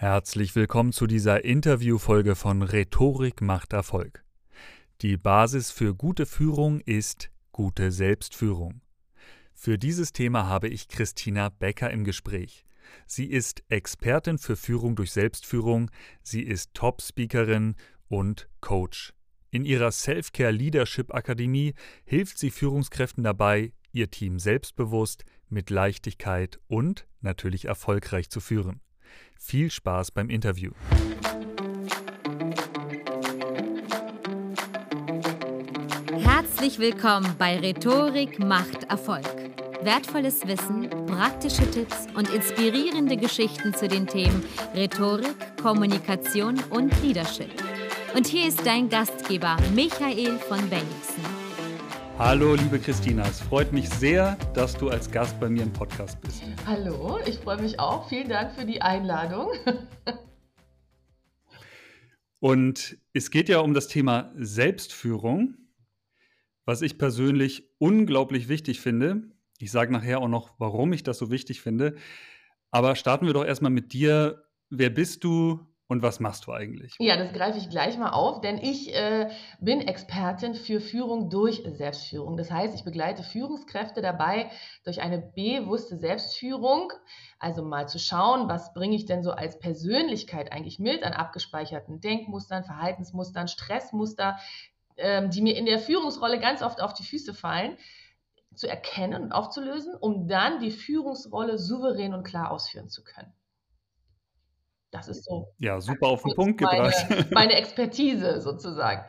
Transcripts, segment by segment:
Herzlich willkommen zu dieser Interviewfolge von Rhetorik macht Erfolg. Die Basis für gute Führung ist gute Selbstführung. Für dieses Thema habe ich Christina Becker im Gespräch. Sie ist Expertin für Führung durch Selbstführung, sie ist Top-Speakerin und Coach. In ihrer Self-Care Leadership Akademie hilft sie Führungskräften dabei, ihr Team selbstbewusst, mit Leichtigkeit und natürlich erfolgreich zu führen. Viel Spaß beim Interview. Herzlich willkommen bei Rhetorik macht Erfolg. Wertvolles Wissen, praktische Tipps und inspirierende Geschichten zu den Themen Rhetorik, Kommunikation und Leadership. Und hier ist dein Gastgeber Michael von Bennigsen. Hallo, liebe Christina, es freut mich sehr, dass du als Gast bei mir im Podcast bist. Hallo, ich freue mich auch. Vielen Dank für die Einladung. Und es geht ja um das Thema Selbstführung, was ich persönlich unglaublich wichtig finde. Ich sage nachher auch noch, warum ich das so wichtig finde. Aber starten wir doch erstmal mit dir. Wer bist du? Und was machst du eigentlich? Ja, das greife ich gleich mal auf, denn ich äh, bin Expertin für Führung durch Selbstführung. Das heißt, ich begleite Führungskräfte dabei, durch eine bewusste Selbstführung, also mal zu schauen, was bringe ich denn so als Persönlichkeit eigentlich mit an abgespeicherten Denkmustern, Verhaltensmustern, Stressmuster, ähm, die mir in der Führungsrolle ganz oft auf die Füße fallen zu erkennen und aufzulösen, um dann die Führungsrolle souverän und klar ausführen zu können. Das ist so. Ja, super auf den Punkt meine, gebracht. Meine Expertise sozusagen.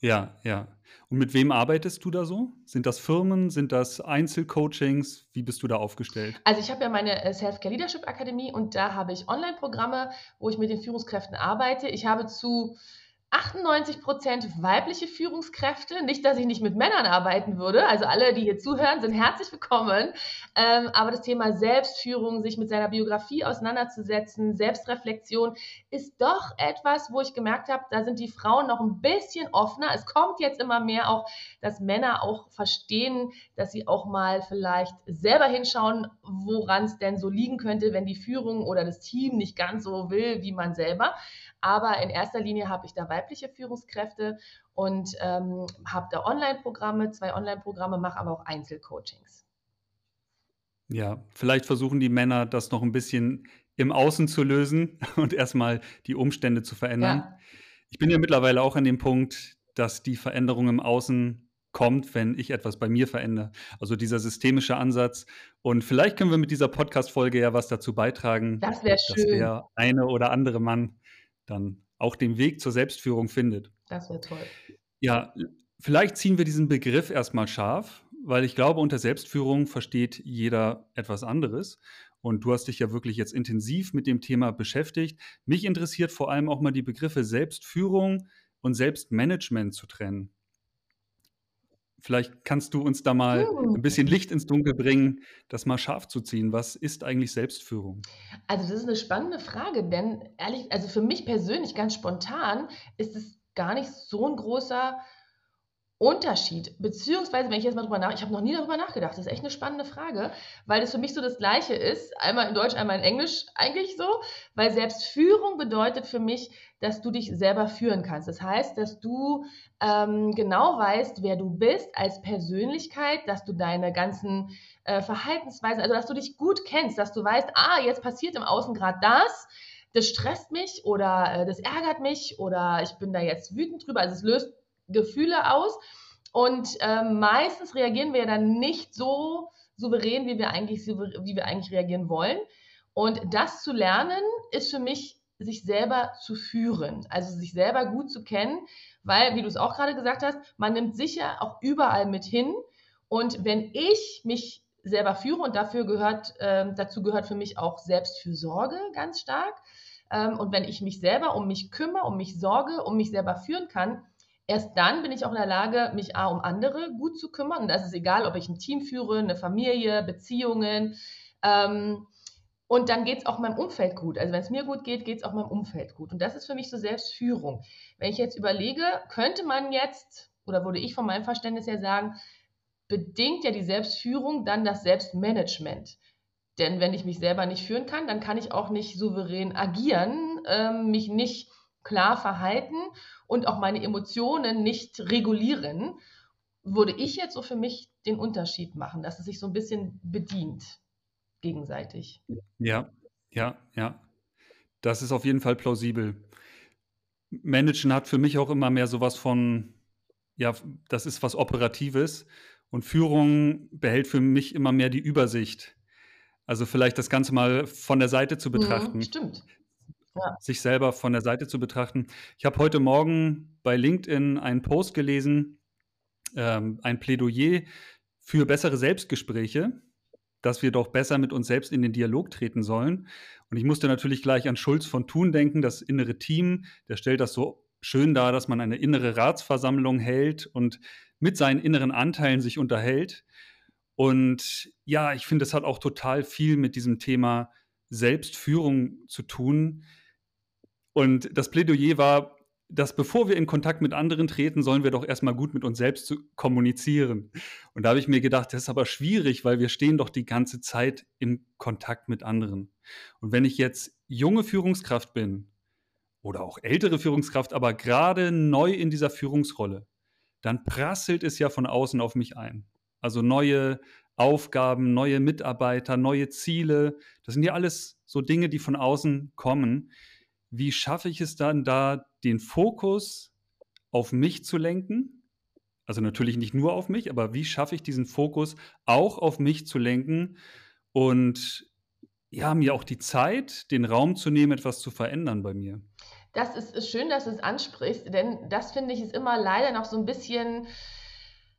Ja, ja. Und mit wem arbeitest du da so? Sind das Firmen? Sind das Einzelcoachings? Wie bist du da aufgestellt? Also ich habe ja meine äh, Self-Care Leadership Akademie und da habe ich Online-Programme, wo ich mit den Führungskräften arbeite. Ich habe zu 98 Prozent weibliche Führungskräfte. Nicht, dass ich nicht mit Männern arbeiten würde. Also alle, die hier zuhören, sind herzlich willkommen. Ähm, aber das Thema Selbstführung, sich mit seiner Biografie auseinanderzusetzen, Selbstreflexion, ist doch etwas, wo ich gemerkt habe, da sind die Frauen noch ein bisschen offener. Es kommt jetzt immer mehr auch, dass Männer auch verstehen, dass sie auch mal vielleicht selber hinschauen, woran es denn so liegen könnte, wenn die Führung oder das Team nicht ganz so will, wie man selber. Aber in erster Linie habe ich da weibliche Führungskräfte und ähm, habe da Online-Programme, zwei Online-Programme, mache aber auch Einzelcoachings. Ja, vielleicht versuchen die Männer das noch ein bisschen im Außen zu lösen und erstmal die Umstände zu verändern. Ja. Ich bin ja mittlerweile auch an dem Punkt, dass die Veränderung im Außen kommt, wenn ich etwas bei mir verändere. Also dieser systemische Ansatz. Und vielleicht können wir mit dieser Podcast-Folge ja was dazu beitragen, das dass der eine oder andere Mann dann auch den Weg zur Selbstführung findet. Das wäre toll. Ja, vielleicht ziehen wir diesen Begriff erstmal scharf, weil ich glaube, unter Selbstführung versteht jeder etwas anderes. Und du hast dich ja wirklich jetzt intensiv mit dem Thema beschäftigt. Mich interessiert vor allem auch mal die Begriffe Selbstführung und Selbstmanagement zu trennen. Vielleicht kannst du uns da mal hm. ein bisschen Licht ins Dunkel bringen, das mal scharf zu ziehen. Was ist eigentlich Selbstführung? Also das ist eine spannende Frage, denn ehrlich, also für mich persönlich ganz spontan ist es gar nicht so ein großer Unterschied, beziehungsweise, wenn ich jetzt mal drüber nach, ich habe noch nie darüber nachgedacht, das ist echt eine spannende Frage, weil das für mich so das Gleiche ist, einmal in Deutsch, einmal in Englisch eigentlich so, weil Selbstführung bedeutet für mich, dass du dich selber führen kannst. Das heißt, dass du ähm, genau weißt, wer du bist als Persönlichkeit, dass du deine ganzen äh, Verhaltensweisen, also dass du dich gut kennst, dass du weißt, ah, jetzt passiert im Außen gerade das, das stresst mich oder äh, das ärgert mich oder ich bin da jetzt wütend drüber, also es löst Gefühle aus. Und ähm, meistens reagieren wir dann nicht so souverän, wie wir, eigentlich, wie wir eigentlich reagieren wollen. Und das zu lernen, ist für mich, sich selber zu führen, also sich selber gut zu kennen, weil, wie du es auch gerade gesagt hast, man nimmt sicher auch überall mit hin. Und wenn ich mich selber führe, und dafür gehört, äh, dazu gehört für mich auch Selbstfürsorge ganz stark, ähm, und wenn ich mich selber um mich kümmere, um mich sorge, um mich selber führen kann, Erst dann bin ich auch in der Lage, mich A, um andere gut zu kümmern. Und das ist egal, ob ich ein Team führe, eine Familie, Beziehungen. Ähm, und dann geht es auch meinem Umfeld gut. Also wenn es mir gut geht, geht es auch meinem Umfeld gut. Und das ist für mich so Selbstführung. Wenn ich jetzt überlege, könnte man jetzt, oder würde ich von meinem Verständnis her sagen, bedingt ja die Selbstführung dann das Selbstmanagement. Denn wenn ich mich selber nicht führen kann, dann kann ich auch nicht souverän agieren, ähm, mich nicht klar verhalten und auch meine Emotionen nicht regulieren. Würde ich jetzt so für mich den Unterschied machen, dass es sich so ein bisschen bedient gegenseitig. Ja, ja, ja. Das ist auf jeden Fall plausibel. Managen hat für mich auch immer mehr sowas von, ja, das ist was Operatives und Führung behält für mich immer mehr die Übersicht. Also vielleicht das Ganze mal von der Seite zu mhm, betrachten. Mhm, stimmt. Ja. Sich selber von der Seite zu betrachten. Ich habe heute Morgen bei LinkedIn einen Post gelesen, ähm, ein Plädoyer für bessere Selbstgespräche, dass wir doch besser mit uns selbst in den Dialog treten sollen. Und ich musste natürlich gleich an Schulz von Thun denken, das innere Team, der stellt das so schön dar, dass man eine innere Ratsversammlung hält und mit seinen inneren Anteilen sich unterhält. Und ja, ich finde, es hat auch total viel mit diesem Thema Selbstführung zu tun. Und das Plädoyer war, dass bevor wir in Kontakt mit anderen treten, sollen wir doch erstmal gut mit uns selbst kommunizieren. Und da habe ich mir gedacht, das ist aber schwierig, weil wir stehen doch die ganze Zeit im Kontakt mit anderen. Und wenn ich jetzt junge Führungskraft bin oder auch ältere Führungskraft, aber gerade neu in dieser Führungsrolle, dann prasselt es ja von außen auf mich ein. Also neue Aufgaben, neue Mitarbeiter, neue Ziele. Das sind ja alles so Dinge, die von außen kommen. Wie schaffe ich es dann da, den Fokus auf mich zu lenken? Also natürlich nicht nur auf mich, aber wie schaffe ich diesen Fokus auch auf mich zu lenken und ja, mir auch die Zeit, den Raum zu nehmen, etwas zu verändern bei mir? Das ist, schön, dass du es ansprichst, denn das finde ich ist immer leider noch so ein bisschen.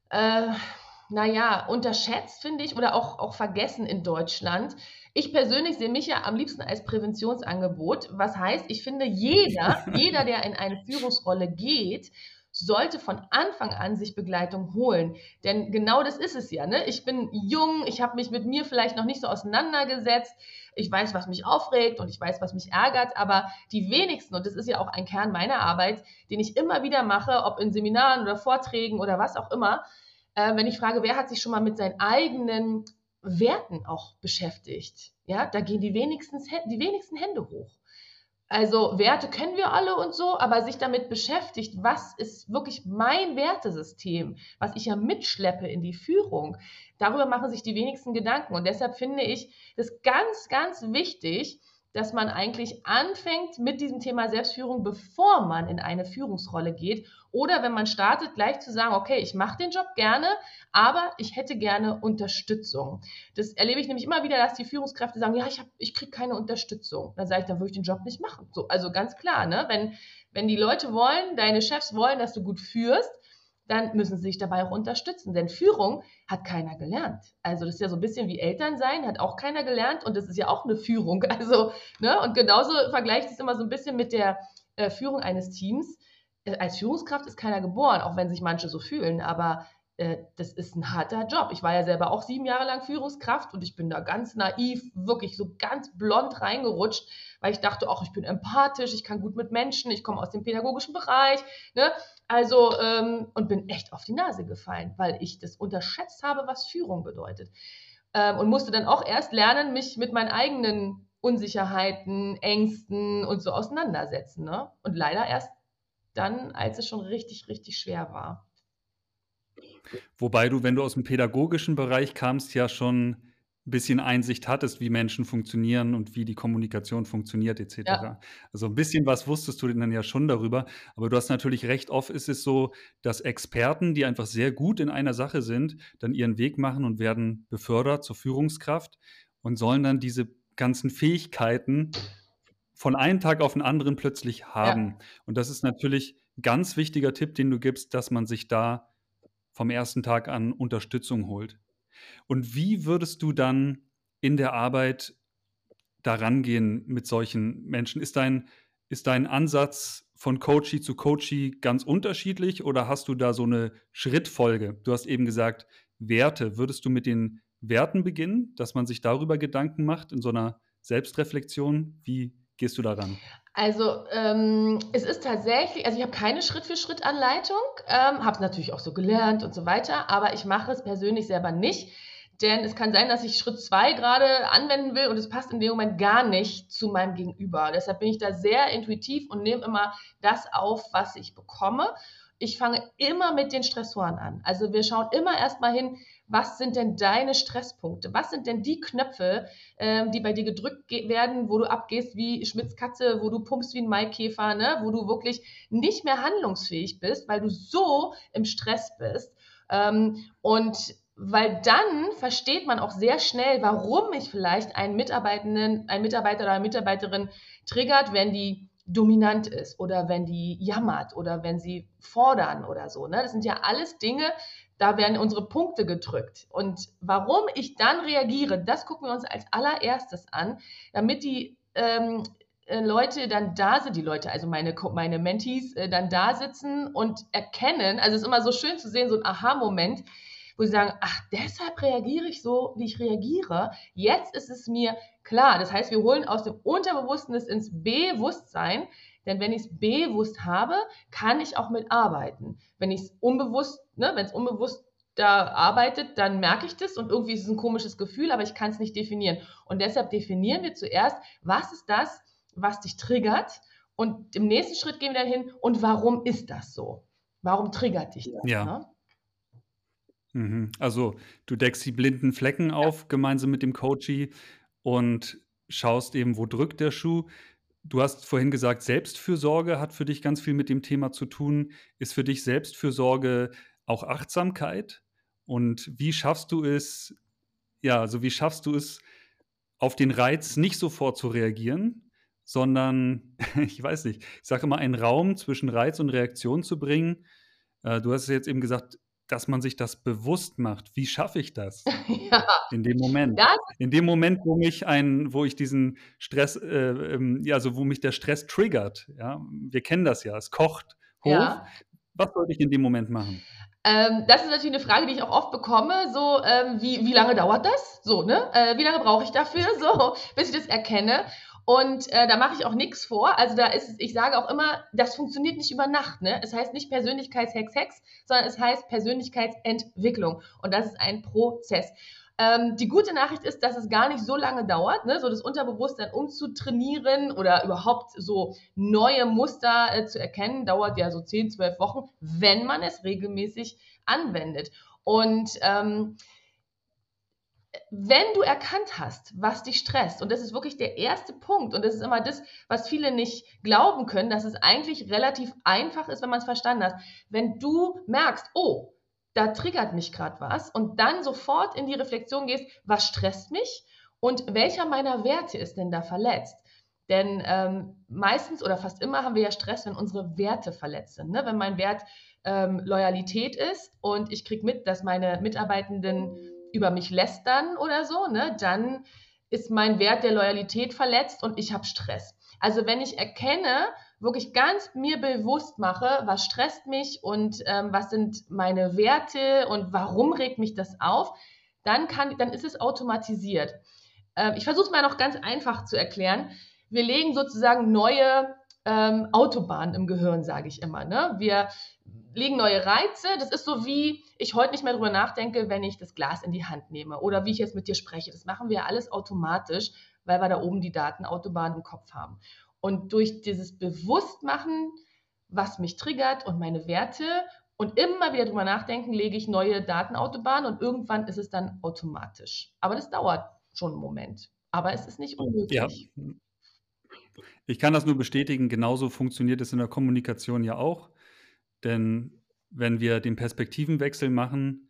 Äh, naja, unterschätzt, finde ich, oder auch, auch vergessen in Deutschland. Ich persönlich sehe mich ja am liebsten als Präventionsangebot. Was heißt, ich finde, jeder, jeder, der in eine Führungsrolle geht, sollte von Anfang an sich Begleitung holen. Denn genau das ist es ja. Ne? Ich bin jung, ich habe mich mit mir vielleicht noch nicht so auseinandergesetzt. Ich weiß, was mich aufregt und ich weiß, was mich ärgert, aber die wenigsten, und das ist ja auch ein Kern meiner Arbeit, den ich immer wieder mache, ob in Seminaren oder Vorträgen oder was auch immer, äh, wenn ich frage, wer hat sich schon mal mit seinen eigenen Werten auch beschäftigt? Ja, da gehen die wenigsten, die wenigsten Hände hoch. Also Werte kennen wir alle und so, aber sich damit beschäftigt, was ist wirklich mein Wertesystem, was ich ja mitschleppe in die Führung, darüber machen sich die wenigsten Gedanken. Und deshalb finde ich das ganz, ganz wichtig, dass man eigentlich anfängt mit diesem Thema Selbstführung, bevor man in eine Führungsrolle geht. Oder wenn man startet, gleich zu sagen, okay, ich mache den Job gerne, aber ich hätte gerne Unterstützung. Das erlebe ich nämlich immer wieder, dass die Führungskräfte sagen, ja, ich, ich kriege keine Unterstützung. Dann sage ich, dann würde ich den Job nicht machen. So, also ganz klar, ne? wenn, wenn die Leute wollen, deine Chefs wollen, dass du gut führst, dann müssen sie sich dabei auch unterstützen. Denn Führung hat keiner gelernt. Also das ist ja so ein bisschen wie Eltern sein, hat auch keiner gelernt und das ist ja auch eine Führung. Also, ne, und genauso vergleicht es immer so ein bisschen mit der äh, Führung eines Teams. Äh, als Führungskraft ist keiner geboren, auch wenn sich manche so fühlen, aber das ist ein harter Job. Ich war ja selber auch sieben Jahre lang Führungskraft und ich bin da ganz naiv, wirklich so ganz blond reingerutscht, weil ich dachte, ach, ich bin empathisch, ich kann gut mit Menschen, ich komme aus dem pädagogischen Bereich. Ne? Also, ähm, und bin echt auf die Nase gefallen, weil ich das unterschätzt habe, was Führung bedeutet. Ähm, und musste dann auch erst lernen, mich mit meinen eigenen Unsicherheiten, Ängsten und so auseinandersetzen. Ne? Und leider erst dann, als es schon richtig, richtig schwer war. Wobei du, wenn du aus dem pädagogischen Bereich kamst, ja schon ein bisschen Einsicht hattest, wie Menschen funktionieren und wie die Kommunikation funktioniert etc. Ja. Also ein bisschen was wusstest du dann ja schon darüber, aber du hast natürlich recht, oft ist es so, dass Experten, die einfach sehr gut in einer Sache sind, dann ihren Weg machen und werden befördert zur Führungskraft und sollen dann diese ganzen Fähigkeiten von einem Tag auf den anderen plötzlich haben. Ja. Und das ist natürlich ein ganz wichtiger Tipp, den du gibst, dass man sich da vom ersten Tag an Unterstützung holt. Und wie würdest du dann in der Arbeit daran gehen mit solchen Menschen? Ist dein, ist dein Ansatz von Coachie zu Coachie ganz unterschiedlich oder hast du da so eine Schrittfolge? Du hast eben gesagt, Werte. Würdest du mit den Werten beginnen, dass man sich darüber Gedanken macht in so einer Selbstreflexion? Wie gehst du daran? Also ähm, es ist tatsächlich, also ich habe keine Schritt-für-Schritt-Anleitung, ähm, habe es natürlich auch so gelernt und so weiter, aber ich mache es persönlich selber nicht. Denn es kann sein, dass ich Schritt zwei gerade anwenden will und es passt in dem Moment gar nicht zu meinem Gegenüber. Deshalb bin ich da sehr intuitiv und nehme immer das auf, was ich bekomme. Ich fange immer mit den Stressoren an. Also wir schauen immer erstmal hin, was sind denn deine Stresspunkte? Was sind denn die Knöpfe, ähm, die bei dir gedrückt werden, wo du abgehst wie Schmitz Katze, wo du pumpst wie ein Maikäfer, ne? wo du wirklich nicht mehr handlungsfähig bist, weil du so im Stress bist. Ähm, und weil dann versteht man auch sehr schnell, warum mich vielleicht einen Mitarbeitenden, ein Mitarbeiter oder eine Mitarbeiterin triggert, wenn die dominant ist oder wenn die jammert oder wenn sie fordern oder so. Ne? Das sind ja alles Dinge, da werden unsere Punkte gedrückt. Und warum ich dann reagiere, das gucken wir uns als allererstes an, damit die ähm, äh, Leute dann da sind, die Leute, also meine, meine Mentees, äh, dann da sitzen und erkennen, also es ist immer so schön zu sehen, so ein Aha-Moment, wo sie sagen, ach, deshalb reagiere ich so, wie ich reagiere. Jetzt ist es mir klar. Das heißt, wir holen aus dem Unterbewussten ins Bewusstsein, denn wenn ich es bewusst habe, kann ich auch mitarbeiten. Wenn ich es unbewusst, ne, wenn es unbewusst da arbeitet, dann merke ich das und irgendwie ist es ein komisches Gefühl, aber ich kann es nicht definieren. Und deshalb definieren wir zuerst, was ist das, was dich triggert? Und im nächsten Schritt gehen wir dann hin, und warum ist das so? Warum triggert dich das? Ja. Ne? Mhm. Also du deckst die blinden Flecken auf gemeinsam mit dem Coachy und schaust eben, wo drückt der Schuh. Du hast vorhin gesagt, Selbstfürsorge hat für dich ganz viel mit dem Thema zu tun. Ist für dich Selbstfürsorge auch Achtsamkeit? Und wie schaffst du es, ja, also wie schaffst du es, auf den Reiz nicht sofort zu reagieren, sondern, ich weiß nicht, ich sage immer, einen Raum zwischen Reiz und Reaktion zu bringen. Äh, du hast es jetzt eben gesagt, dass man sich das bewusst macht. Wie schaffe ich das? ja. In dem Moment. Das? In dem Moment, wo mich ein, wo ich diesen Stress, äh, ähm, ja, also wo mich der Stress triggert. Ja, wir kennen das ja. Es kocht hoch. Ja. Was sollte ich in dem Moment machen? Ähm, das ist natürlich eine Frage, die ich auch oft bekomme. So, ähm, wie, wie lange dauert das? So, ne? Äh, wie lange brauche ich dafür? So, bis ich das erkenne. Und äh, da mache ich auch nichts vor. Also da ist, ich sage auch immer, das funktioniert nicht über Nacht. Ne? Es heißt nicht Persönlichkeitshex-Hex, sondern es heißt Persönlichkeitsentwicklung. Und das ist ein Prozess. Ähm, die gute Nachricht ist, dass es gar nicht so lange dauert, ne? so das Unterbewusstsein umzutrainieren oder überhaupt so neue Muster äh, zu erkennen, dauert ja so 10, 12 Wochen, wenn man es regelmäßig anwendet. Und ähm, wenn du erkannt hast, was dich stresst, und das ist wirklich der erste Punkt, und das ist immer das, was viele nicht glauben können, dass es eigentlich relativ einfach ist, wenn man es verstanden hat. Wenn du merkst, oh, da triggert mich gerade was, und dann sofort in die Reflexion gehst, was stresst mich und welcher meiner Werte ist denn da verletzt? Denn ähm, meistens oder fast immer haben wir ja Stress, wenn unsere Werte verletzt sind. Ne? Wenn mein Wert ähm, Loyalität ist und ich kriege mit, dass meine Mitarbeitenden über mich lästern oder so, ne, dann ist mein Wert der Loyalität verletzt und ich habe Stress. Also wenn ich erkenne, wirklich ganz mir bewusst mache, was stresst mich und ähm, was sind meine Werte und warum regt mich das auf, dann, kann, dann ist es automatisiert. Ähm, ich versuche es mal noch ganz einfach zu erklären. Wir legen sozusagen neue ähm, Autobahnen im Gehirn, sage ich immer. Ne? Wir legen neue Reize. Das ist so wie ich heute nicht mehr darüber nachdenke, wenn ich das Glas in die Hand nehme oder wie ich jetzt mit dir spreche. Das machen wir alles automatisch, weil wir da oben die Datenautobahn im Kopf haben. Und durch dieses Bewusstmachen, was mich triggert und meine Werte und immer wieder darüber nachdenken, lege ich neue Datenautobahnen und irgendwann ist es dann automatisch. Aber das dauert schon einen Moment. Aber es ist nicht unmöglich. Ja. Ich kann das nur bestätigen, genauso funktioniert es in der Kommunikation ja auch. Denn wenn wir den Perspektivenwechsel machen,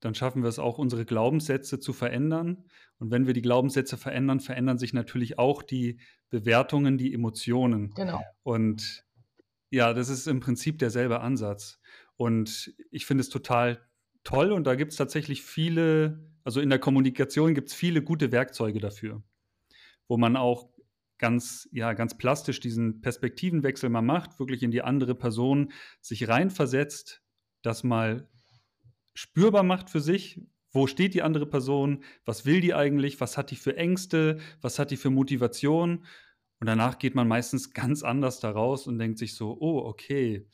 dann schaffen wir es auch, unsere Glaubenssätze zu verändern. Und wenn wir die Glaubenssätze verändern, verändern sich natürlich auch die Bewertungen, die Emotionen. Genau. Und ja, das ist im Prinzip derselbe Ansatz. Und ich finde es total toll und da gibt es tatsächlich viele, also in der Kommunikation gibt es viele gute Werkzeuge dafür, wo man auch ganz, ja, ganz plastisch diesen Perspektivenwechsel mal macht, wirklich in die andere Person sich reinversetzt, das mal spürbar macht für sich, wo steht die andere Person, was will die eigentlich, was hat die für Ängste, was hat die für Motivation. Und danach geht man meistens ganz anders daraus und denkt sich so, oh, okay,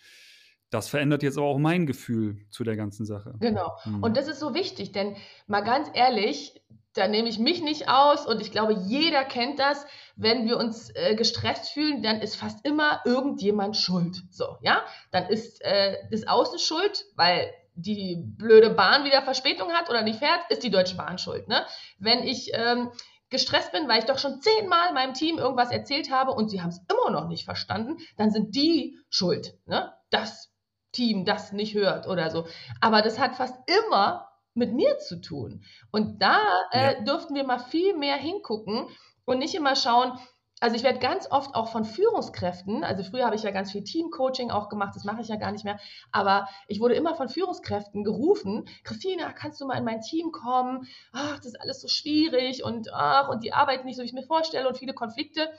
das verändert jetzt aber auch mein Gefühl zu der ganzen Sache. Genau. Hm. Und das ist so wichtig, denn mal ganz ehrlich, da nehme ich mich nicht aus und ich glaube, jeder kennt das. Wenn wir uns äh, gestresst fühlen, dann ist fast immer irgendjemand schuld. So, ja? Dann ist äh, das Außen schuld, weil die blöde Bahn wieder Verspätung hat oder nicht fährt, ist die Deutsche Bahn schuld. Ne? Wenn ich ähm, gestresst bin, weil ich doch schon zehnmal meinem Team irgendwas erzählt habe und sie haben es immer noch nicht verstanden, dann sind die schuld. Ne? Das Team das nicht hört oder so. Aber das hat fast immer mit mir zu tun. Und da äh, ja. dürften wir mal viel mehr hingucken und nicht immer schauen, also ich werde ganz oft auch von Führungskräften, also früher habe ich ja ganz viel Teamcoaching auch gemacht, das mache ich ja gar nicht mehr, aber ich wurde immer von Führungskräften gerufen, Christina, kannst du mal in mein Team kommen? Ach, das ist alles so schwierig und ach, und die arbeiten nicht so, wie ich mir vorstelle und viele Konflikte.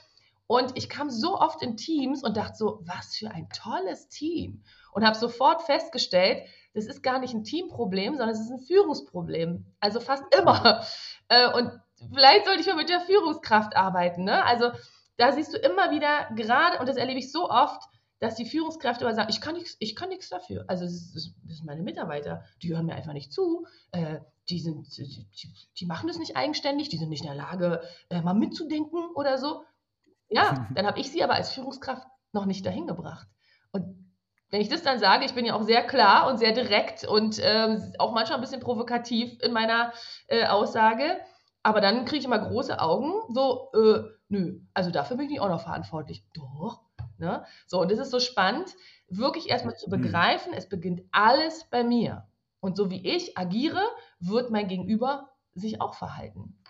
Und ich kam so oft in Teams und dachte so, was für ein tolles Team. Und habe sofort festgestellt, das ist gar nicht ein Teamproblem, sondern es ist ein Führungsproblem. Also fast immer. Äh, und vielleicht sollte ich mal mit der Führungskraft arbeiten. Ne? Also da siehst du immer wieder gerade, und das erlebe ich so oft, dass die Führungskräfte immer sagen, ich kann nichts, ich kann nichts dafür. Also das, ist, das sind meine Mitarbeiter, die hören mir einfach nicht zu, äh, die, sind, die, die, machen das nicht eigenständig, die sind nicht in der Lage, äh, mal mitzudenken oder so. Ja, dann habe ich sie aber als Führungskraft noch nicht dahin gebracht. Und wenn ich das dann sage, ich bin ja auch sehr klar und sehr direkt und äh, auch manchmal ein bisschen provokativ in meiner äh, Aussage, aber dann kriege ich immer große Augen, so, äh, nö, also dafür bin ich nicht auch noch verantwortlich. Doch. Ne? So, und das ist so spannend, wirklich erstmal zu mhm. begreifen, es beginnt alles bei mir. Und so wie ich agiere, wird mein Gegenüber sich auch verhalten.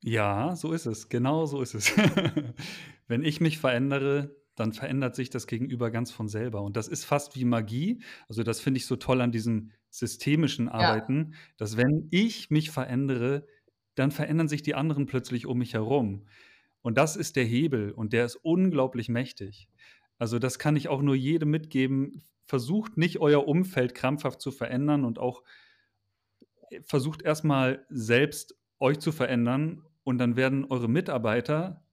Ja, so ist es. Genau so ist es. Wenn ich mich verändere, dann verändert sich das Gegenüber ganz von selber. Und das ist fast wie Magie. Also das finde ich so toll an diesem systemischen Arbeiten, ja. dass wenn ich mich verändere, dann verändern sich die anderen plötzlich um mich herum. Und das ist der Hebel und der ist unglaublich mächtig. Also das kann ich auch nur jedem mitgeben. Versucht nicht euer Umfeld krampfhaft zu verändern und auch äh, versucht erstmal selbst euch zu verändern und dann werden eure Mitarbeiter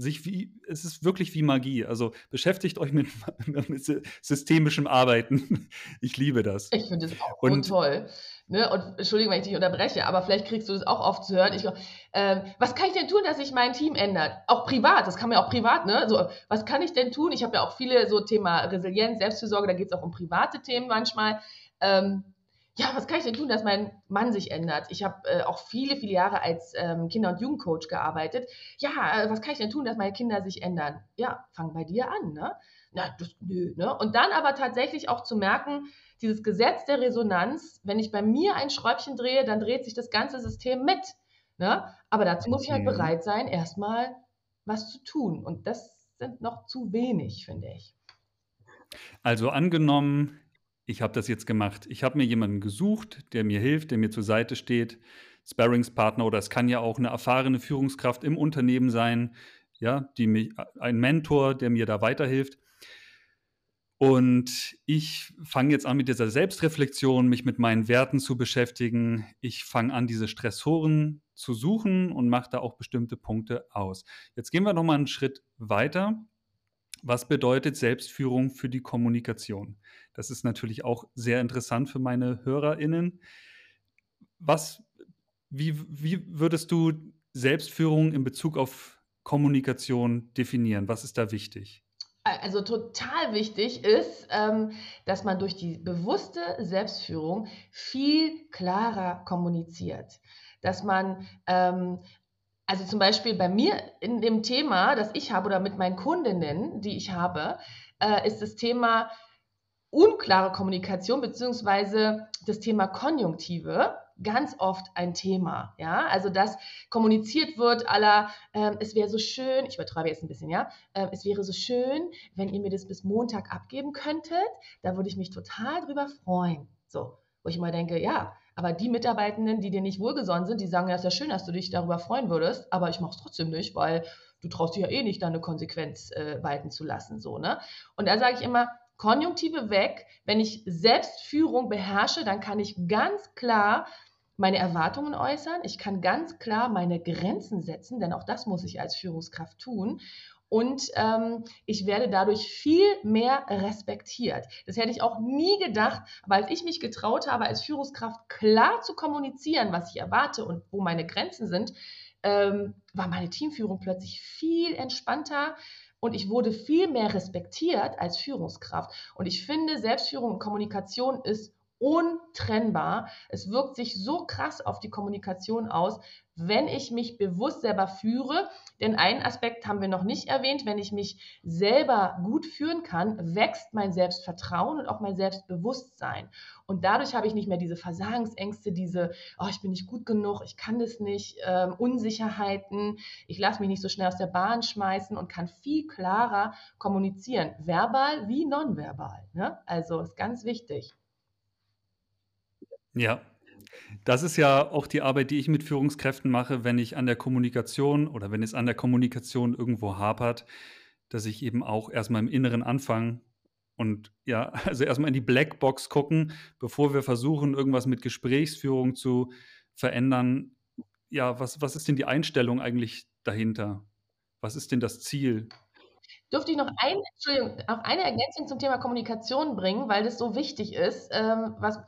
sich wie, es ist wirklich wie Magie. Also beschäftigt euch mit, mit systemischem Arbeiten. Ich liebe das. Ich finde das auch und, toll. Ne? Und Entschuldigung, wenn ich dich unterbreche, aber vielleicht kriegst du das auch oft zu hören. Ich, äh, was kann ich denn tun, dass sich mein Team ändert? Auch privat, das kann man ja auch privat, ne? So, was kann ich denn tun? Ich habe ja auch viele so Thema Resilienz, Selbstfürsorge, da geht es auch um private Themen manchmal. Ähm, ja, was kann ich denn tun, dass mein Mann sich ändert? Ich habe äh, auch viele, viele Jahre als ähm, Kinder- und Jugendcoach gearbeitet. Ja, äh, was kann ich denn tun, dass meine Kinder sich ändern? Ja, fang bei dir an, ne? Na, das, nö, ne? Und dann aber tatsächlich auch zu merken, dieses Gesetz der Resonanz, wenn ich bei mir ein Schräubchen drehe, dann dreht sich das ganze System mit. Ne? Aber dazu muss ich halt mhm. bereit sein, erstmal was zu tun. Und das sind noch zu wenig, finde ich. Also angenommen, ich habe das jetzt gemacht. Ich habe mir jemanden gesucht, der mir hilft, der mir zur Seite steht, Sparringspartner oder es kann ja auch eine erfahrene Führungskraft im Unternehmen sein, ja, die mich, ein Mentor, der mir da weiterhilft. Und ich fange jetzt an mit dieser Selbstreflexion, mich mit meinen Werten zu beschäftigen. Ich fange an, diese Stressoren zu suchen und mache da auch bestimmte Punkte aus. Jetzt gehen wir nochmal einen Schritt weiter. Was bedeutet Selbstführung für die Kommunikation? Das ist natürlich auch sehr interessant für meine HörerInnen. Was, wie, wie würdest du Selbstführung in Bezug auf Kommunikation definieren? Was ist da wichtig? Also total wichtig ist, ähm, dass man durch die bewusste Selbstführung viel klarer kommuniziert. Dass man ähm, also zum Beispiel bei mir in dem Thema, das ich habe oder mit meinen Kundinnen, die ich habe, äh, ist das Thema unklare Kommunikation beziehungsweise das Thema Konjunktive ganz oft ein Thema. Ja, also dass kommuniziert wird, aller, äh, es wäre so schön, ich übertreibe jetzt ein bisschen, ja, äh, es wäre so schön, wenn ihr mir das bis Montag abgeben könntet, da würde ich mich total drüber freuen. So, wo ich mal denke, ja, aber die Mitarbeitenden, die dir nicht wohlgesonnen sind, die sagen, ja, ist ja schön, dass du dich darüber freuen würdest, aber ich mache es trotzdem nicht, weil du traust dir ja eh nicht, deine Konsequenz äh, walten zu lassen. So, ne? Und da sage ich immer, Konjunktive weg. Wenn ich Selbstführung beherrsche, dann kann ich ganz klar meine Erwartungen äußern, ich kann ganz klar meine Grenzen setzen, denn auch das muss ich als Führungskraft tun. Und ähm, ich werde dadurch viel mehr respektiert. Das hätte ich auch nie gedacht, als ich mich getraut habe, als Führungskraft klar zu kommunizieren, was ich erwarte und wo meine Grenzen sind, ähm, war meine Teamführung plötzlich viel entspannter, und ich wurde viel mehr respektiert als Führungskraft. Und ich finde, Selbstführung und Kommunikation ist untrennbar. Es wirkt sich so krass auf die Kommunikation aus, wenn ich mich bewusst selber führe. Denn einen Aspekt haben wir noch nicht erwähnt, wenn ich mich selber gut führen kann, wächst mein Selbstvertrauen und auch mein Selbstbewusstsein. Und dadurch habe ich nicht mehr diese Versagensängste, diese, oh, ich bin nicht gut genug, ich kann das nicht, ähm, Unsicherheiten, ich lasse mich nicht so schnell aus der Bahn schmeißen und kann viel klarer kommunizieren, verbal wie nonverbal. Ne? Also ist ganz wichtig. Ja, das ist ja auch die Arbeit, die ich mit Führungskräften mache, wenn ich an der Kommunikation oder wenn es an der Kommunikation irgendwo hapert, dass ich eben auch erstmal im Inneren anfange und ja, also erstmal in die Blackbox gucken, bevor wir versuchen, irgendwas mit Gesprächsführung zu verändern. Ja, was, was ist denn die Einstellung eigentlich dahinter? Was ist denn das Ziel? Dürfte ich noch, ein, Entschuldigung, auch eine Ergänzung zum Thema Kommunikation bringen, weil das so wichtig ist, ähm, was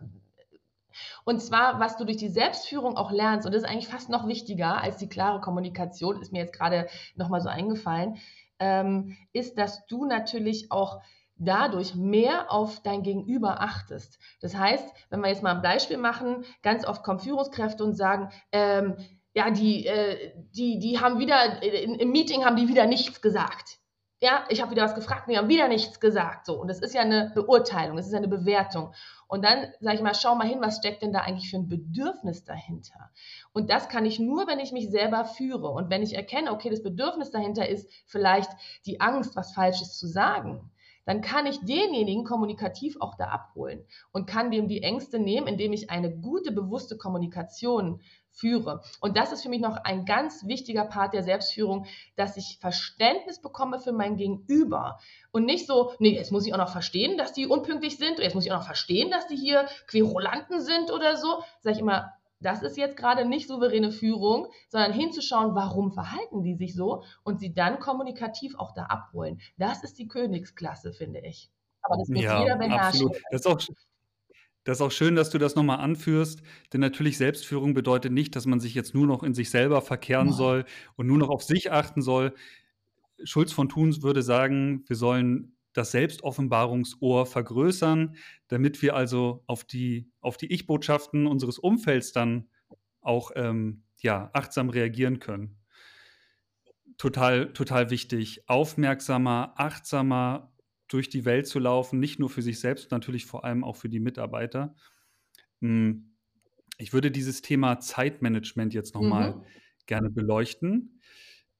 und zwar, was du durch die Selbstführung auch lernst, und das ist eigentlich fast noch wichtiger als die klare Kommunikation, ist mir jetzt gerade nochmal so eingefallen, ähm, ist, dass du natürlich auch dadurch mehr auf dein Gegenüber achtest. Das heißt, wenn wir jetzt mal ein Beispiel machen, ganz oft kommen Führungskräfte und sagen, ähm, ja, die, äh, die, die haben wieder, äh, im Meeting haben die wieder nichts gesagt ja, ich habe wieder was gefragt und die haben wieder nichts gesagt. So, und das ist ja eine Beurteilung, das ist eine Bewertung. Und dann sage ich mal, schau mal hin, was steckt denn da eigentlich für ein Bedürfnis dahinter? Und das kann ich nur, wenn ich mich selber führe und wenn ich erkenne, okay, das Bedürfnis dahinter ist vielleicht die Angst, was Falsches zu sagen. Dann kann ich denjenigen kommunikativ auch da abholen und kann dem die Ängste nehmen, indem ich eine gute, bewusste Kommunikation führe. Und das ist für mich noch ein ganz wichtiger Part der Selbstführung, dass ich Verständnis bekomme für mein Gegenüber. Und nicht so, nee, jetzt muss ich auch noch verstehen, dass die unpünktlich sind, oder jetzt muss ich auch noch verstehen, dass die hier Querulanten sind oder so. Sage ich immer, das ist jetzt gerade nicht souveräne Führung, sondern hinzuschauen, warum verhalten die sich so und sie dann kommunikativ auch da abholen. Das ist die Königsklasse, finde ich. Aber das muss ja, jeder beherrschen. Absolut. Das ist auch das ist auch schön, dass du das nochmal anführst, denn natürlich Selbstführung bedeutet nicht, dass man sich jetzt nur noch in sich selber verkehren ja. soll und nur noch auf sich achten soll. Schulz von Thun würde sagen, wir sollen das Selbstoffenbarungsohr vergrößern, damit wir also auf die, auf die Ich-Botschaften unseres Umfelds dann auch ähm, ja, achtsam reagieren können. Total, total wichtig. Aufmerksamer, achtsamer durch die Welt zu laufen, nicht nur für sich selbst, natürlich vor allem auch für die Mitarbeiter. Hm, ich würde dieses Thema Zeitmanagement jetzt nochmal mhm. gerne beleuchten,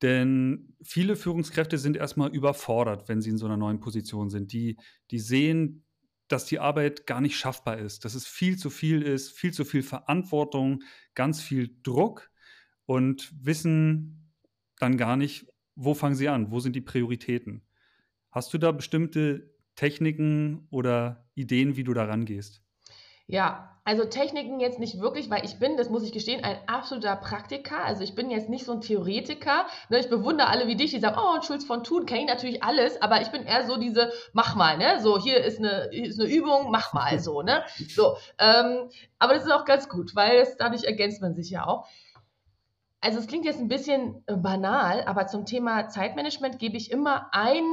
denn viele Führungskräfte sind erstmal überfordert, wenn sie in so einer neuen Position sind. Die, die sehen, dass die Arbeit gar nicht schaffbar ist, dass es viel zu viel ist, viel zu viel Verantwortung, ganz viel Druck und wissen dann gar nicht, wo fangen sie an, wo sind die Prioritäten. Hast du da bestimmte Techniken oder Ideen, wie du da rangehst? Ja, also Techniken jetzt nicht wirklich, weil ich bin, das muss ich gestehen, ein absoluter Praktiker. Also ich bin jetzt nicht so ein Theoretiker. Ne? Ich bewundere alle wie dich, die sagen, oh, und Schulz von Thun, kenne ich natürlich alles, aber ich bin eher so diese, mach mal, ne? So, hier ist eine, hier ist eine Übung, mach mal so, ne? So, ähm, aber das ist auch ganz gut, weil das, dadurch ergänzt man sich ja auch. Also es klingt jetzt ein bisschen banal, aber zum Thema Zeitmanagement gebe ich immer ein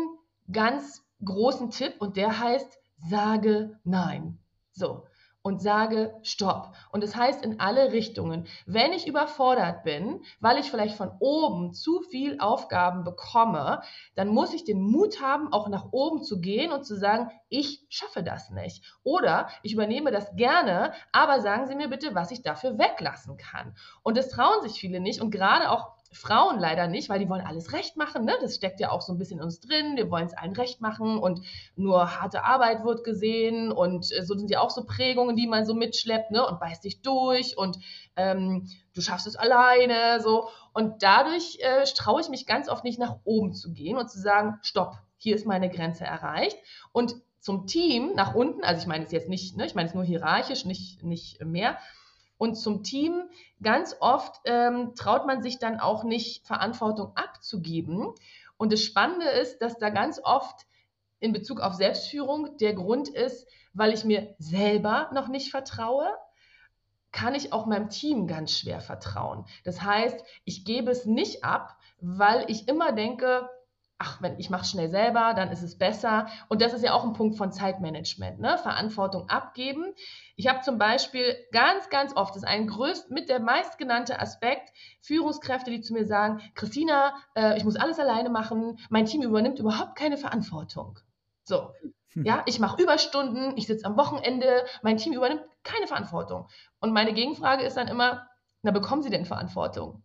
ganz großen Tipp und der heißt, sage nein. So. Und sage Stopp. Und das heißt in alle Richtungen. Wenn ich überfordert bin, weil ich vielleicht von oben zu viel Aufgaben bekomme, dann muss ich den Mut haben, auch nach oben zu gehen und zu sagen, ich schaffe das nicht. Oder ich übernehme das gerne, aber sagen Sie mir bitte, was ich dafür weglassen kann. Und das trauen sich viele nicht. Und gerade auch Frauen leider nicht, weil die wollen alles recht machen. Ne? Das steckt ja auch so ein bisschen in uns drin. Wir wollen es allen recht machen und nur harte Arbeit wird gesehen und äh, so sind ja auch so Prägungen, die man so mitschleppt ne? und beißt dich durch und ähm, du schaffst es alleine so. Und dadurch äh, traue ich mich ganz oft nicht nach oben zu gehen und zu sagen, stopp, hier ist meine Grenze erreicht. Und zum Team nach unten, also ich meine es jetzt nicht, ne? ich meine es nur hierarchisch, nicht, nicht mehr Und zum Team, ganz oft ähm, traut man sich dann auch nicht, Verantwortung abzugeben. Und das Spannende ist, dass da ganz oft in Bezug auf Selbstführung der Grund ist, weil ich mir selber noch nicht vertraue, kann ich auch meinem Team ganz schwer vertrauen. Das heißt, ich gebe es nicht ab, weil ich immer denke, ach, wenn ich mache es schnell selber, dann ist es besser. Und das ist ja auch ein Punkt von Zeitmanagement, ne? Verantwortung abgeben. Ich habe zum Beispiel ganz, ganz oft, das ist ein größt, mit der meistgenannte Aspekt, Führungskräfte, die zu mir sagen, Christina, äh, ich muss alles alleine machen, mein Team übernimmt überhaupt keine Verantwortung. So, hm. ja, ich mache Überstunden, ich sitze am Wochenende, mein Team übernimmt keine Verantwortung. Und meine Gegenfrage ist dann immer, na, bekommen Sie denn Verantwortung?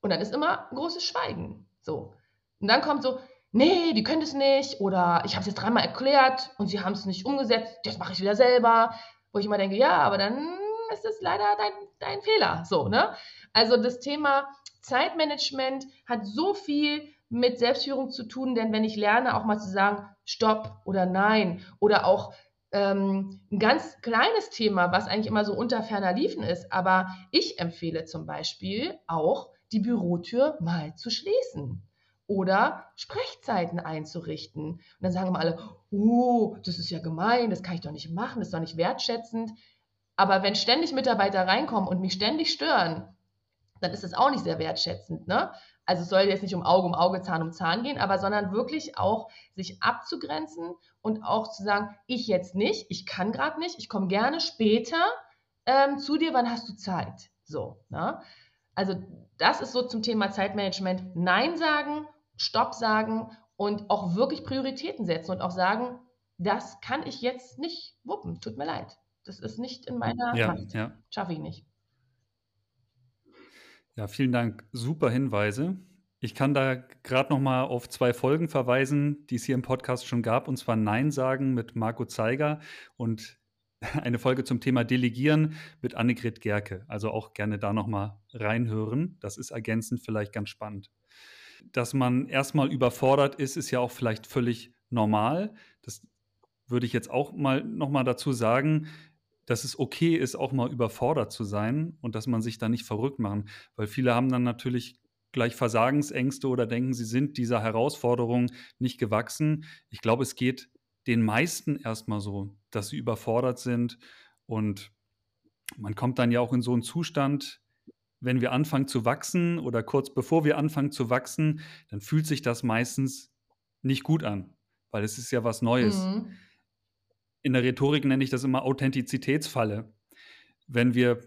Und dann ist immer großes Schweigen. So. Und dann kommt so, nee, die können es nicht oder ich habe es jetzt dreimal erklärt und sie haben es nicht umgesetzt, das mache ich wieder selber. Wo ich immer denke, ja, aber dann ist es leider dein, dein Fehler. So, ne? Also das Thema Zeitmanagement hat so viel mit Selbstführung zu tun, denn wenn ich lerne, auch mal zu sagen, stopp oder nein oder auch ähm, ein ganz kleines Thema, was eigentlich immer so unter ferner Liefen ist, aber ich empfehle zum Beispiel auch, die Bürotür mal zu schließen oder Sprechzeiten einzurichten. Und dann sagen immer alle, oh, das ist ja gemein, das kann ich doch nicht machen, das ist doch nicht wertschätzend. Aber wenn ständig Mitarbeiter reinkommen und mich ständig stören, dann ist das auch nicht sehr wertschätzend. Ne? Also es soll jetzt nicht um Auge um Auge, Zahn um Zahn gehen, aber sondern wirklich auch sich abzugrenzen und auch zu sagen, ich jetzt nicht, ich kann gerade nicht, ich komme gerne später ähm, zu dir, wann hast du Zeit? So, ne? Also das ist so zum Thema Zeitmanagement. Nein sagen, Stopp sagen und auch wirklich Prioritäten setzen und auch sagen, das kann ich jetzt nicht wuppen. Tut mir leid. Das ist nicht in meiner ja, Macht. Ja. Schaffe ich nicht. Ja, vielen Dank. Super Hinweise. Ich kann da gerade noch mal auf zwei Folgen verweisen, die es hier im Podcast schon gab, und zwar Nein sagen mit Marco Zeiger und eine Folge zum Thema Delegieren mit Annegret Gerke. Also auch gerne da noch mal reinhören. Das ist ergänzend vielleicht ganz spannend. Dass man erstmal überfordert ist, ist ja auch vielleicht völlig normal. Das würde ich jetzt auch mal noch mal dazu sagen dass es okay ist, auch mal überfordert zu sein und dass man sich da nicht verrückt machen. Weil viele haben dann natürlich gleich Versagensängste oder denken, sie sind dieser Herausforderung nicht gewachsen. Ich glaube, es geht den meisten erstmal so, dass sie überfordert sind und man kommt dann ja auch in so einen Zustand, wenn wir anfangen zu wachsen oder kurz bevor wir anfangen zu wachsen, dann fühlt sich das meistens nicht gut an, weil es ist ja was Neues. Mhm in der Rhetorik nenne ich das immer Authentizitätsfalle. Wenn wir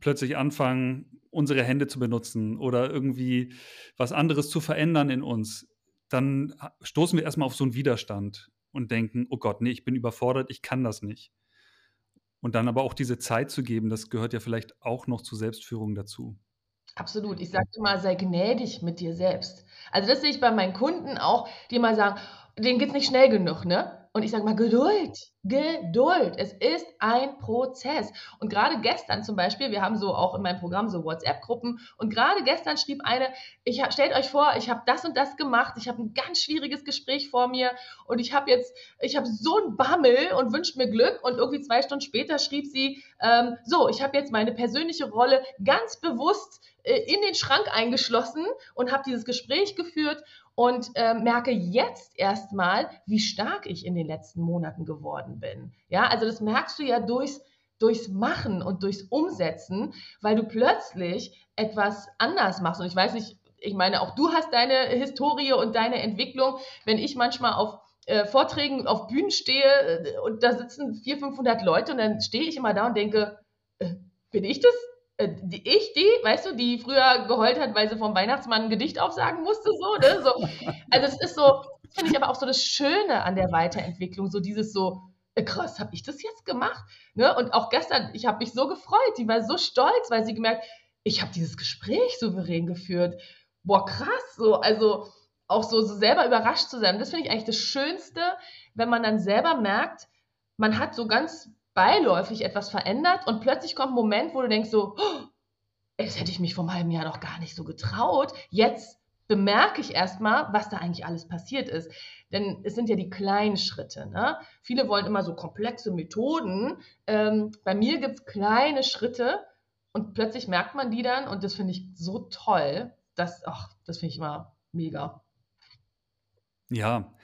plötzlich anfangen, unsere Hände zu benutzen oder irgendwie was anderes zu verändern in uns, dann stoßen wir erstmal auf so einen Widerstand und denken, oh Gott, nee, ich bin überfordert, ich kann das nicht. Und dann aber auch diese Zeit zu geben, das gehört ja vielleicht auch noch zur Selbstführung dazu. Absolut. Ich sage immer, sei gnädig mit dir selbst. Also das sehe ich bei meinen Kunden auch, die mal sagen, denen geht es nicht schnell genug, ne? Und ich sage mal, Geduld, Geduld. Es ist ein Prozess. Und gerade gestern zum Beispiel, wir haben so auch in meinem Programm so WhatsApp-Gruppen und gerade gestern schrieb eine, ich hab, stellt euch vor, ich habe das und das gemacht, ich habe ein ganz schwieriges Gespräch vor mir und ich habe jetzt, ich habe so ein Bammel und wünscht mir Glück und irgendwie zwei Stunden später schrieb sie, ähm, so, ich habe jetzt meine persönliche Rolle ganz bewusst äh, in den Schrank eingeschlossen und habe dieses Gespräch geführt und äh, merke jetzt erstmal, wie stark ich in den letzten Monaten geworden bin. Ja, also das merkst du ja durchs, durchs Machen und durchs Umsetzen, weil du plötzlich etwas anders machst. Und ich weiß nicht, ich meine, auch du hast deine Historie und deine Entwicklung. Wenn ich manchmal auf äh, Vorträgen auf Bühnen stehe äh, und da sitzen 400, 500 Leute und dann stehe ich immer da und denke, äh, bin ich das? Äh, die, ich, die, weißt du, die früher geheult hat, weil sie vom Weihnachtsmann ein Gedicht aufsagen musste, so, ne? So. Also es ist so, finde ich aber auch so das Schöne an der Weiterentwicklung, so dieses so, äh, krass, habe ich das jetzt gemacht? Ne? Und auch gestern, ich habe mich so gefreut, die war so stolz, weil sie gemerkt, ich habe dieses Gespräch souverän geführt. Boah, krass, so, also auch so, so selber überrascht zu sein. Das finde ich eigentlich das Schönste, wenn man dann selber merkt, man hat so ganz beiläufig etwas verändert und plötzlich kommt ein Moment, wo du denkst so, oh, das hätte ich mich vor einem halben Jahr noch gar nicht so getraut. Jetzt bemerke ich erstmal, was da eigentlich alles passiert ist. Denn es sind ja die kleinen Schritte. Ne? Viele wollen immer so komplexe Methoden. Ähm, bei mir gibt es kleine Schritte und plötzlich merkt man die dann und das finde ich so toll. Dass, ach, das finde ich immer mega. Ja,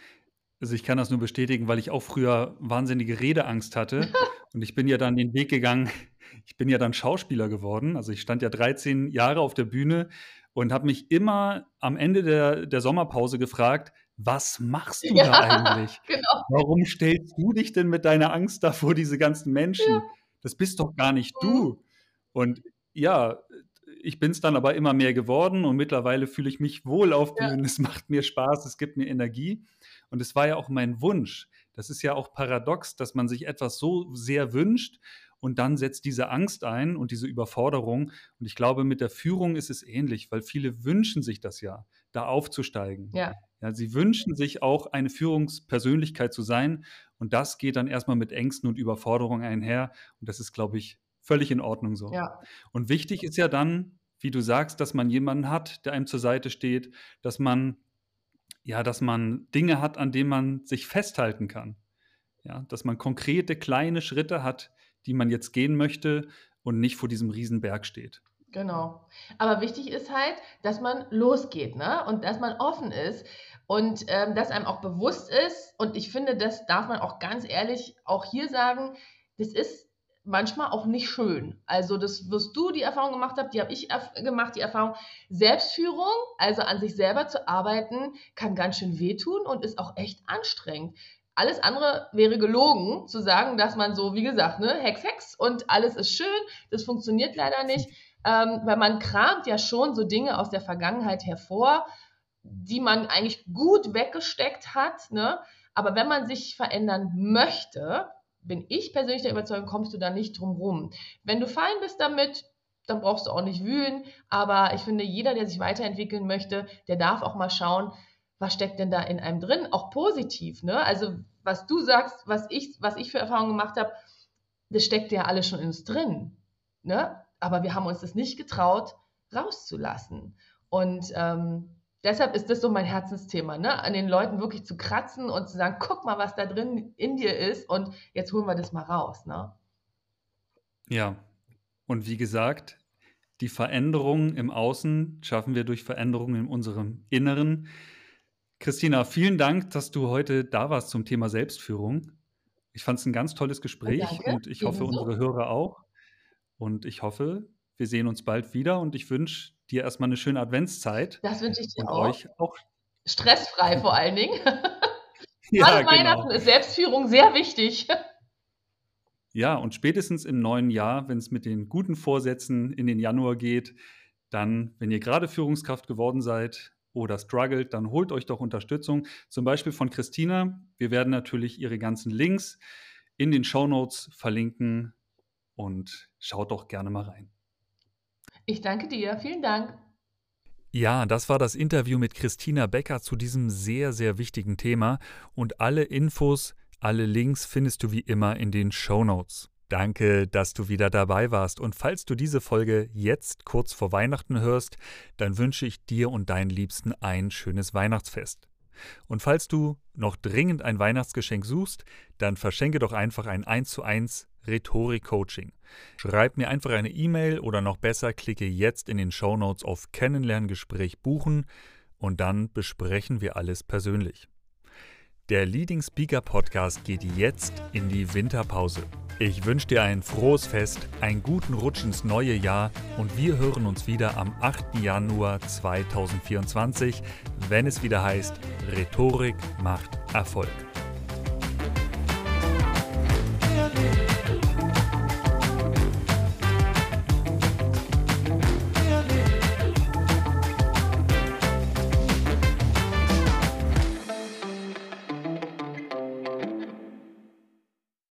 also ich kann das nur bestätigen, weil ich auch früher wahnsinnige Redeangst hatte. und ich bin ja dann den Weg gegangen, ich bin ja dann Schauspieler geworden. Also ich stand ja 13 Jahre auf der Bühne und habe mich immer am Ende der, der Sommerpause gefragt, was machst du ja, da eigentlich? Genau. Warum stellst du dich denn mit deiner Angst da vor diese ganzen Menschen? Ja. Das bist doch gar nicht mhm. du. Und ja, ich bin es dann aber immer mehr geworden und mittlerweile fühle ich mich wohl auf Bühnen. Ja. Es macht mir Spaß, es gibt mir Energie. Und es war ja auch mein Wunsch. Das ist ja auch paradox, dass man sich etwas so sehr wünscht und dann setzt diese Angst ein und diese Überforderung. Und ich glaube, mit der Führung ist es ähnlich, weil viele wünschen sich das ja, da aufzusteigen. Ja. ja sie wünschen sich auch eine Führungspersönlichkeit zu sein. Und das geht dann erstmal mit Ängsten und Überforderungen einher. Und das ist, glaube ich, völlig in Ordnung so. Ja. Und wichtig ist ja dann, wie du sagst, dass man jemanden hat, der einem zur Seite steht, dass man ja, dass man Dinge hat, an denen man sich festhalten kann. Ja, dass man konkrete kleine Schritte hat, die man jetzt gehen möchte und nicht vor diesem Riesenberg steht. Genau. Aber wichtig ist halt, dass man losgeht, ne? Und dass man offen ist und ähm, dass einem auch bewusst ist. Und ich finde, das darf man auch ganz ehrlich auch hier sagen. Das ist manchmal auch nicht schön. Also das wirst du die Erfahrung gemacht haben, die habe ich gemacht, die Erfahrung. Selbstführung, also an sich selber zu arbeiten, kann ganz schön wehtun und ist auch echt anstrengend. Alles andere wäre gelogen, zu sagen, dass man so, wie gesagt, ne, Hex, Hex und alles ist schön. Das funktioniert leider nicht, ähm, weil man kramt ja schon so Dinge aus der Vergangenheit hervor, die man eigentlich gut weggesteckt hat. Ne? Aber wenn man sich verändern möchte, bin ich persönlich der Überzeugung, kommst du da nicht drum rum. Wenn du fein bist damit, dann brauchst du auch nicht wühlen. Aber ich finde, jeder, der sich weiterentwickeln möchte, der darf auch mal schauen, was steckt denn da in einem drin, auch positiv. Ne? Also was du sagst, was ich, was ich für Erfahrungen gemacht habe, das steckt ja alles schon in uns drin. Ne? Aber wir haben uns das nicht getraut, rauszulassen. Und ähm, deshalb ist das so mein Herzensthema, ne? an den Leuten wirklich zu kratzen und zu sagen, guck mal, was da drin in dir ist und jetzt holen wir das mal raus. Ne? Ja, und wie gesagt, die Veränderung im Außen schaffen wir durch Veränderungen in unserem Inneren. Christina, vielen Dank, dass du heute da warst zum Thema Selbstführung. Ich fand es ein ganz tolles Gespräch Danke. und ich hoffe, unsere Hörer auch. Und ich hoffe, wir sehen uns bald wieder und ich wünsche dir erstmal eine schöne Adventszeit. Das wünsche ich dir und auch. euch auch. Stressfrei vor allen Dingen. ja, Gerade genau. Weihnachten ist Selbstführung sehr wichtig. Ja, und spätestens im neuen Jahr, wenn es mit den guten Vorsätzen in den Januar geht, dann, wenn ihr gerade Führungskraft geworden seid, oder struggelt, dann holt euch doch Unterstützung, zum Beispiel von Christina. Wir werden natürlich ihre ganzen Links in den Show Notes verlinken und schaut doch gerne mal rein. Ich danke dir, vielen Dank. Ja, das war das Interview mit Christina Becker zu diesem sehr, sehr wichtigen Thema und alle Infos, alle Links findest du wie immer in den Show Notes. Danke, dass du wieder dabei warst. Und falls du diese Folge jetzt kurz vor Weihnachten hörst, dann wünsche ich dir und deinen Liebsten ein schönes Weihnachtsfest. Und falls du noch dringend ein Weihnachtsgeschenk suchst, dann verschenke doch einfach ein 1 zu 1 Rhetorik-Coaching. Schreib mir einfach eine E-Mail oder noch besser, klicke jetzt in den Show Notes auf Kennenlerngespräch buchen und dann besprechen wir alles persönlich. Der Leading Speaker Podcast geht jetzt in die Winterpause. Ich wünsche dir ein frohes Fest, einen guten Rutsch ins neue Jahr und wir hören uns wieder am 8. Januar 2024, wenn es wieder heißt, Rhetorik macht Erfolg.